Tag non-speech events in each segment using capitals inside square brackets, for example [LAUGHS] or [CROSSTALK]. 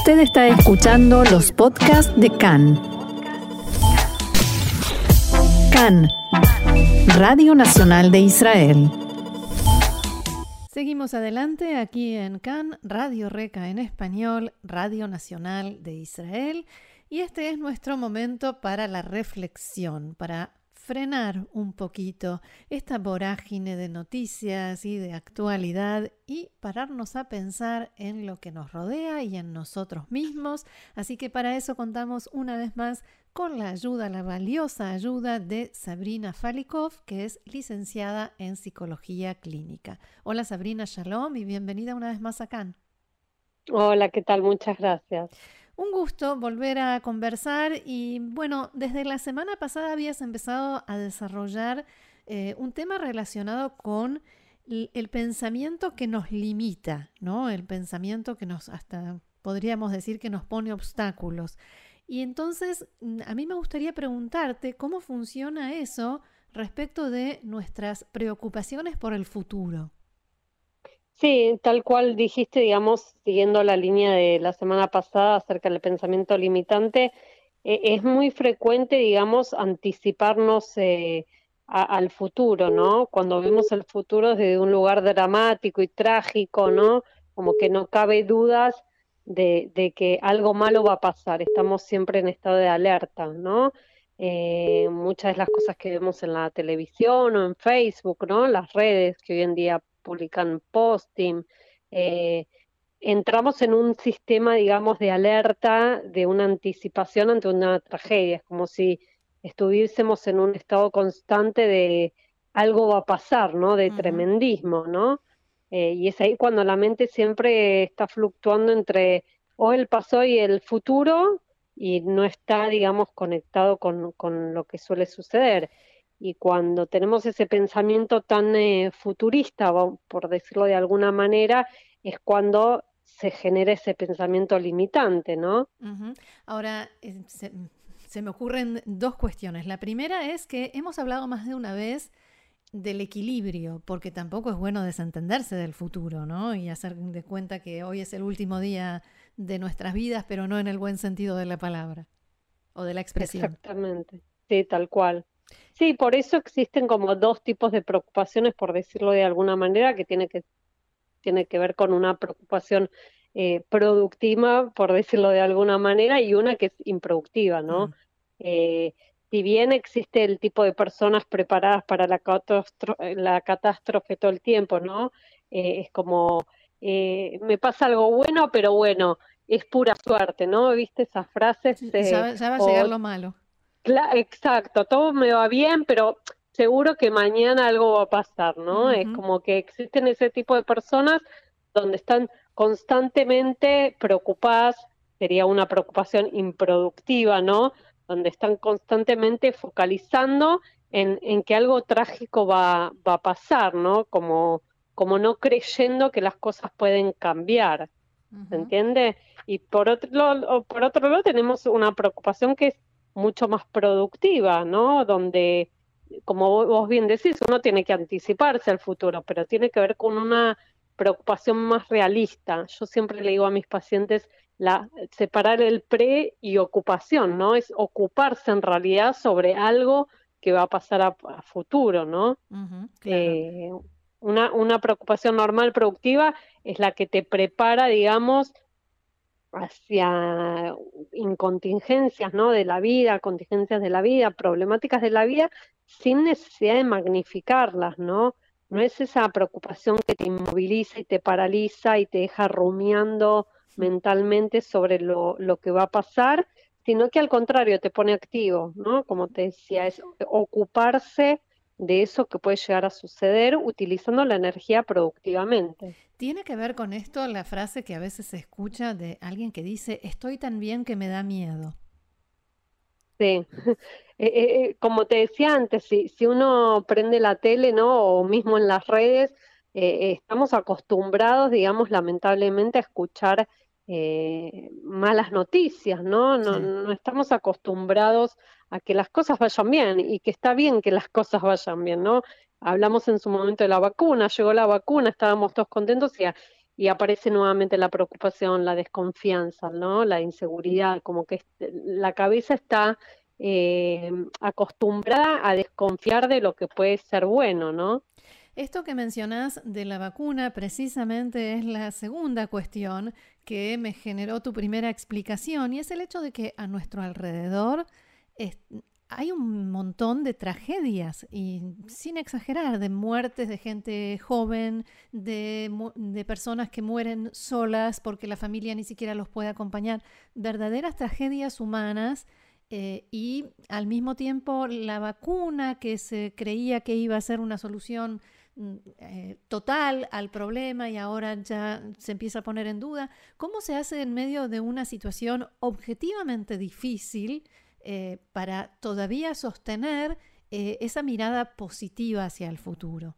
Usted está escuchando los podcasts de CAN. CAN, Radio Nacional de Israel. Seguimos adelante aquí en CAN, Radio Reca en español, Radio Nacional de Israel. Y este es nuestro momento para la reflexión, para frenar un poquito esta vorágine de noticias y de actualidad y pararnos a pensar en lo que nos rodea y en nosotros mismos. Así que para eso contamos una vez más con la ayuda, la valiosa ayuda de Sabrina Falikov, que es licenciada en psicología clínica. Hola Sabrina, shalom y bienvenida una vez más acá. Hola, ¿qué tal? Muchas gracias. Un gusto volver a conversar y bueno, desde la semana pasada habías empezado a desarrollar eh, un tema relacionado con el pensamiento que nos limita, ¿no? El pensamiento que nos, hasta podríamos decir que nos pone obstáculos. Y entonces, mm, a mí me gustaría preguntarte cómo funciona eso respecto de nuestras preocupaciones por el futuro. Sí, tal cual dijiste, digamos, siguiendo la línea de la semana pasada acerca del pensamiento limitante, eh, es muy frecuente, digamos, anticiparnos eh, al futuro, ¿no? Cuando vemos el futuro desde un lugar dramático y trágico, ¿no? Como que no cabe dudas de, de que algo malo va a pasar, estamos siempre en estado de alerta, ¿no? Eh, muchas de las cosas que vemos en la televisión o en Facebook, ¿no? Las redes que hoy en día publican posting. Eh, entramos en un sistema, digamos, de alerta, de una anticipación ante una tragedia. Es como si estuviésemos en un estado constante de algo va a pasar, ¿no? De tremendismo, ¿no? Eh, y es ahí cuando la mente siempre está fluctuando entre o el pasado y el futuro y no está, digamos, conectado con, con lo que suele suceder. Y cuando tenemos ese pensamiento tan eh, futurista, por decirlo de alguna manera, es cuando se genera ese pensamiento limitante, ¿no? Ahora, eh, se, me ocurren dos cuestiones. La primera es que hemos hablado más de una vez del equilibrio, porque tampoco es bueno desentenderse del futuro, ¿no? Y hacer de cuenta que hoy es el último día de nuestras vidas, pero no en el buen sentido de la palabra o de la expresión. Exactamente, sí, tal cual. Sí, por eso existen como dos tipos de preocupaciones, por decirlo de alguna manera, que tiene que, tiene que ver con una preocupación eh, productiva, por decirlo de alguna manera, y una que es improductiva, ¿no? Mm. Eh, si bien existe el tipo de personas preparadas para la, la catástrofe todo el tiempo, ¿no? Eh, es como, me pasa algo bueno, pero bueno, es pura suerte, ¿no? ¿Viste esas frases? ya, va a llegar lo malo exacto, todo me va bien, pero seguro que mañana algo va a pasar, ¿no? Es como que existen ese tipo de personas donde están constantemente preocupadas, sería una preocupación improductiva, ¿no? Donde están constantemente focalizando en, en que algo trágico va, va a pasar, ¿no? Como, como no creyendo que las cosas pueden cambiar, ¿se entiende? Y por otro, por otro lado tenemos una preocupación que es mucho más productiva, ¿no? Donde, como vos bien decís, uno tiene que anticiparse al futuro, pero tiene que ver con una preocupación más realista. Yo siempre le digo a mis pacientes la separar el pre y ocupación, ¿no? Es ocuparse en realidad sobre algo que va a pasar a, futuro, ¿no? Eh, una, una preocupación normal productiva es la que te prepara, digamos, hacia incontingencias ¿no? de la vida, contingencias de la vida, problemáticas de la vida, sin necesidad de magnificarlas, ¿no? No es esa preocupación que te inmoviliza y te paraliza y te deja rumiando mentalmente sobre lo, lo que va a pasar, sino que al contrario te pone activo, ¿no? Como te decía, es ocuparse de eso que puede llegar a suceder utilizando la energía productivamente. ¿Tiene que ver con esto la frase que a veces se escucha de alguien que dice, estoy tan bien que me da miedo? Sí, [LAUGHS] eh, eh, eh, como te decía antes, si, si uno prende la tele, ¿no? O mismo en las redes, estamos acostumbrados, digamos, lamentablemente a escuchar eh, malas noticias, ¿no? No, no estamos acostumbrados a que las cosas vayan bien y que está bien que las cosas vayan bien, ¿no? Hablamos en su momento de la vacuna, llegó la vacuna, estábamos todos contentos y, y aparece nuevamente la preocupación, la desconfianza, ¿no? La inseguridad, como que la cabeza está eh, acostumbrada a desconfiar de lo que puede ser bueno, ¿no? Esto que mencionás de la vacuna precisamente es la segunda cuestión que me generó tu primera explicación y es el hecho de que a nuestro alrededor hay un montón de tragedias y sin exagerar, de muertes de gente joven, de, personas que mueren solas porque la familia ni siquiera los puede acompañar, verdaderas tragedias humanas eh, y al mismo tiempo la vacuna que se creía que iba a ser una solución eh, total al problema y ahora ya se empieza a poner en duda. ¿Cómo se hace en medio de una situación objetivamente difícil eh, para todavía sostener esa mirada positiva hacia el futuro?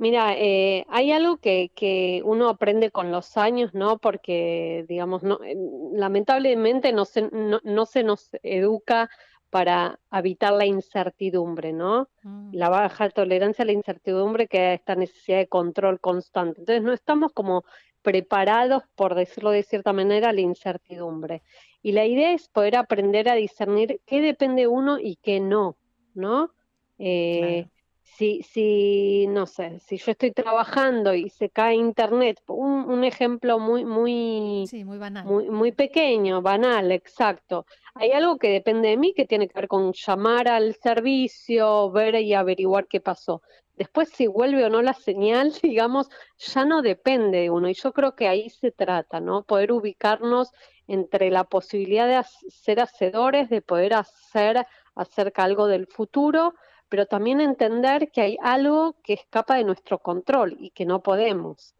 Mira, eh, hay algo que, que, uno aprende con los años, ¿no? Porque, digamos, eh, lamentablemente no se, no, no se nos educa para evitar la incertidumbre, ¿no? Mm. La baja tolerancia a la incertidumbre que da esta necesidad de control constante. Entonces, no estamos como preparados, por decirlo de cierta manera, a la incertidumbre. Y la idea es poder aprender a discernir qué depende uno y qué no, ¿no? Eh, si, si, no sé, si yo estoy trabajando y se cae internet, un, un ejemplo muy, muy, muy, banal. muy, muy pequeño, banal, exacto. Hay algo que depende de mí que tiene que ver con llamar al servicio, ver y averiguar qué pasó. Después, si vuelve o no la señal, [LAUGHS] digamos, ya no depende de uno. Y yo creo que ahí se trata, ¿no? Poder ubicarnos entre la posibilidad de ser hacedores, de poder hacer acerca algo del futuro, pero también entender que hay algo que escapa de nuestro control y que no podemos.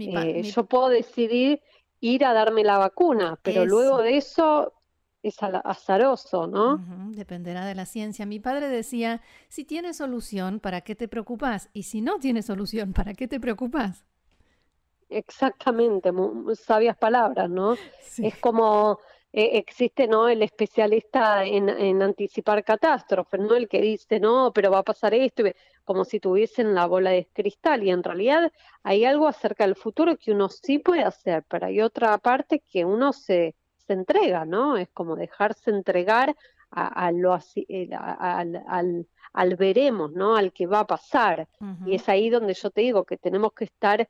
Eh, yo puedo decidir ir a darme la vacuna, pero luego de eso es azaroso, ¿no? Dependerá de la ciencia. Mi padre decía, si tiene solución, ¿para qué te preocupas? Y si no tiene solución, ¿para qué te preocupas? Exactamente, sabias palabras, ¿no? [LAUGHS] Es como eh, existe no el especialista en, anticipar catástrofes, no el que dice no, pero va a pasar esto, como si tuviesen la bola de cristal. Y en realidad hay algo acerca del futuro que uno sí puede hacer, pero hay otra parte que uno se, se entrega, ¿no? Es como dejarse entregar a, lo eh, al, al, al, veremos, ¿no? Al que va a pasar. Y es ahí donde yo te digo que tenemos que estar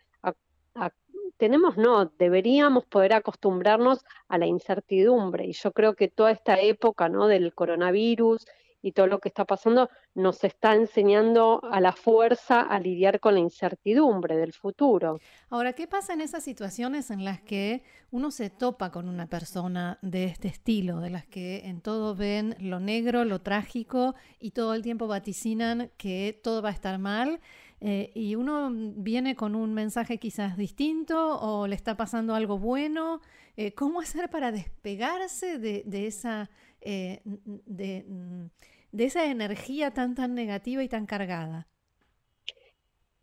tenemos no, deberíamos poder acostumbrarnos a la incertidumbre. Y yo creo que toda esta época ¿no? del coronavirus y todo lo que está pasando nos está enseñando a la fuerza a lidiar con la incertidumbre del futuro. Ahora, ¿qué pasa en esas situaciones en las que uno se topa con una persona de este estilo, de las que en todo ven lo negro, lo trágico y todo el tiempo vaticinan que todo va a estar mal? Eh, y uno viene con un mensaje quizás distinto o le está pasando algo bueno. Eh, ¿Cómo hacer para despegarse de, esa, eh, de, de, esa energía tan, tan negativa y tan cargada?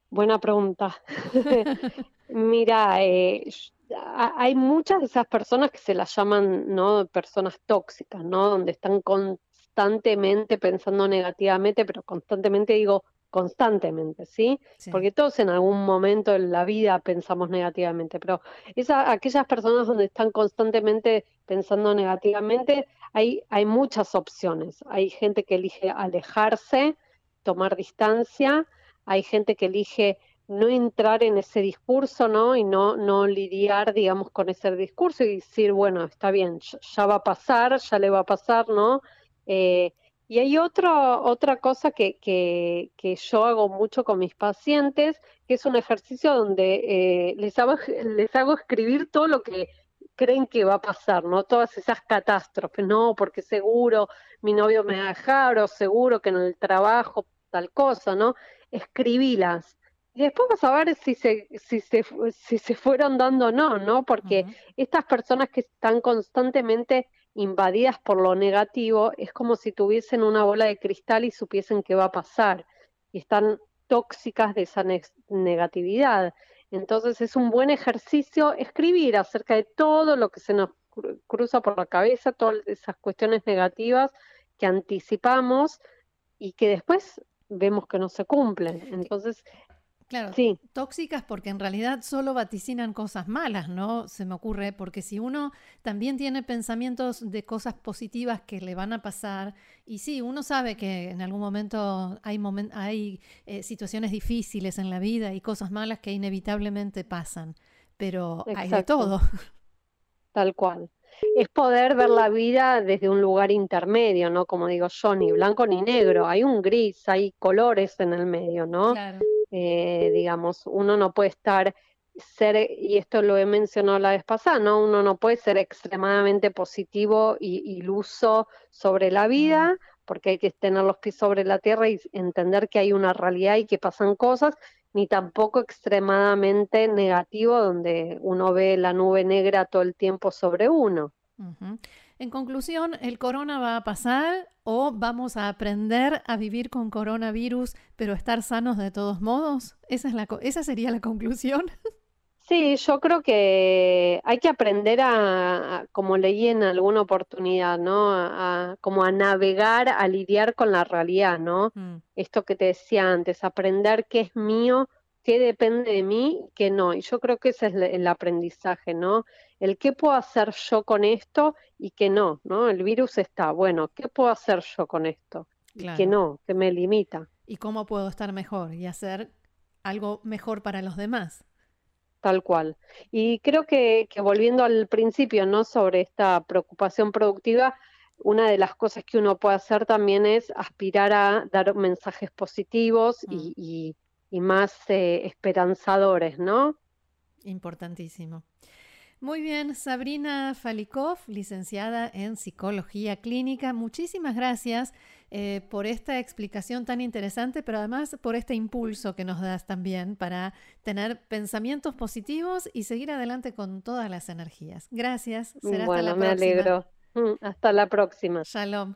Buena pregunta. [LAUGHS] Mira, hay muchas de esas personas que se las llaman ¿no? personas tóxicas, ¿no? Donde están constantemente pensando negativamente, pero constantemente digo constantemente, ¿sí? Porque todos en algún momento en la vida pensamos negativamente, pero esa, aquellas personas donde están constantemente pensando negativamente, hay, hay muchas opciones. Hay gente que elige alejarse, tomar distancia, hay gente que elige no entrar en ese discurso, ¿no? Y no, no lidiar, digamos, con ese discurso y decir, bueno, está bien, ya va a pasar, ya le va a pasar, ¿no? Eh, y hay otro, otra cosa que, que, que, yo hago mucho con mis pacientes, que es un ejercicio donde eh, les, hago, [LAUGHS] les hago escribir todo lo que creen que va a pasar, ¿no? Todas esas catástrofes, no, porque seguro mi novio me va a dejar, o seguro que en el trabajo tal cosa, ¿no? Escribílas. Y después vas a ver si se, si se, si se fueron dando o no, ¿no? Porque estas personas que están constantemente invadidas por lo negativo, es como si tuviesen una bola de cristal y supiesen qué va a pasar. Y están tóxicas de esa negatividad. Entonces es un buen ejercicio escribir acerca de todo lo que se nos cruza por la cabeza, todas esas cuestiones negativas que anticipamos y que después vemos que no se cumplen. Entonces Claro, sí. tóxicas porque en realidad solo vaticinan cosas malas, ¿no? Se me ocurre, porque si uno también tiene pensamientos de cosas positivas que le van a pasar, y sí, uno sabe que en algún momento hay, hay eh, situaciones difíciles en la vida y cosas malas que inevitablemente pasan, pero hay de todo. Tal cual. Es poder ver la vida desde un lugar intermedio, ¿no? Como digo yo, ni blanco ni negro, hay un gris, hay colores en el medio, ¿no? Claro. Eh, digamos, uno no puede estar ser, y esto lo he mencionado la vez pasada, ¿no? Uno no puede ser extremadamente positivo y iluso sobre la vida, porque hay que tener los pies sobre la tierra y entender que hay una realidad y que pasan cosas, ni tampoco extremadamente negativo, donde uno ve la nube negra todo el tiempo sobre uno. En conclusión, ¿el corona va a pasar o vamos a aprender a vivir con coronavirus pero estar sanos de todos modos? ¿Esa, es la, esa sería la conclusión? [LAUGHS] Sí, yo creo que hay que aprender a, como leí en alguna oportunidad, ¿no? A, como a navegar, a lidiar con la realidad, ¿no? Mm. Esto que te decía antes, aprender qué es mío, qué depende de mí, qué no. Y yo creo que ese es el aprendizaje, ¿no? El qué puedo hacer yo con esto y qué no, ¿no? El virus está, bueno, ¿qué puedo hacer yo con esto? Y qué no, que me limita. ¿Y cómo puedo estar mejor y hacer algo mejor para los demás? Tal cual. Y creo que, que volviendo al principio, ¿no? Sobre esta preocupación productiva, una de las cosas que uno puede hacer también es aspirar a dar mensajes positivos y, mm y más eh, esperanzadores, ¿no? Importantísimo. Muy bien, Sabrina Falikov, licenciada en Psicología Clínica, muchísimas gracias eh, por esta explicación tan interesante, pero además por este impulso que nos das también para tener pensamientos positivos y seguir adelante con todas las energías. Gracias. Será bueno, hasta la me alegro. Mm, hasta la próxima. Shalom.